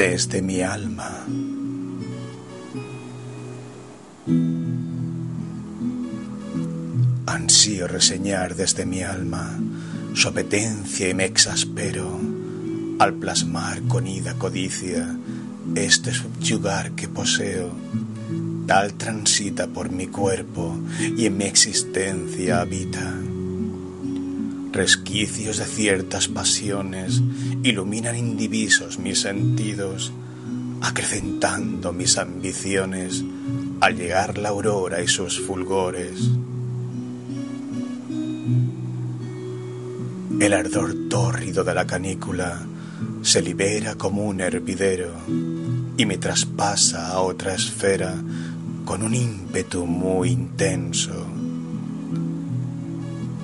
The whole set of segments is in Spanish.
desde mi alma. Ansío reseñar desde mi alma su apetencia y me exaspero al plasmar con ida codicia este subyugar que poseo. Tal transita por mi cuerpo y en mi existencia habita. Resquicios de ciertas pasiones iluminan indivisos mis sentidos, acrecentando mis ambiciones al llegar la aurora y sus fulgores. El ardor tórrido de la canícula se libera como un hervidero y me traspasa a otra esfera con un ímpetu muy intenso.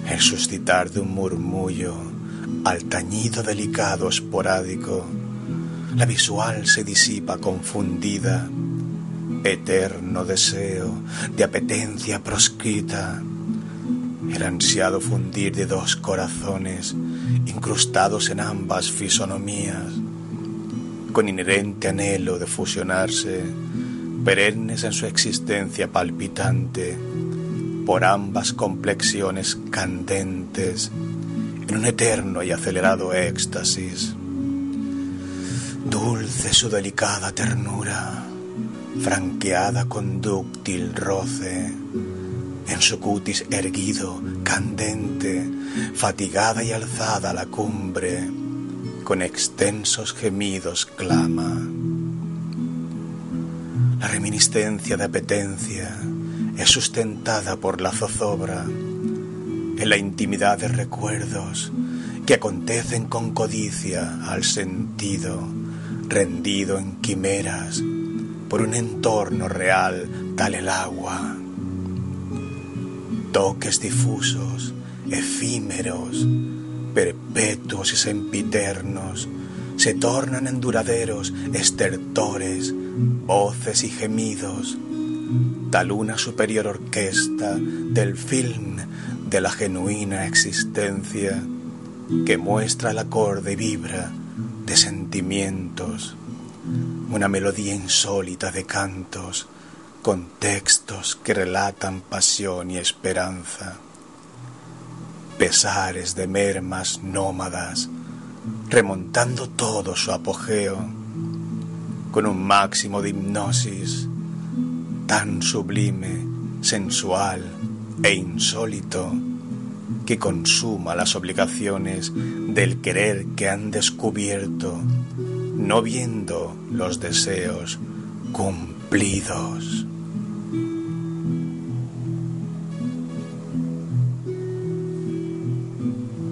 El suscitar de un murmullo al tañido delicado esporádico, la visual se disipa confundida, eterno deseo de apetencia proscrita. El ansiado fundir de dos corazones incrustados en ambas fisonomías, con inherente anhelo de fusionarse, perennes en su existencia palpitante, por ambas complexiones candentes, en un eterno y acelerado éxtasis. Dulce su delicada ternura, franqueada con dúctil roce, en su cutis erguido, candente, fatigada y alzada a la cumbre, con extensos gemidos clama. La reminiscencia de apetencia es sustentada por la zozobra en la intimidad de recuerdos que acontecen con codicia al sentido, rendido en quimeras por un entorno real tal el agua. Toques difusos, efímeros, perpetuos y sempiternos, se tornan en duraderos estertores, voces y gemidos, tal una superior orquesta del film de la genuina existencia que muestra el acorde y vibra de sentimientos, una melodía insólita de cantos, con textos que relatan pasión y esperanza, pesares de mermas nómadas, remontando todo su apogeo, con un máximo de hipnosis tan sublime, sensual e insólito, que consuma las obligaciones del querer que han descubierto, no viendo los deseos cumplidos.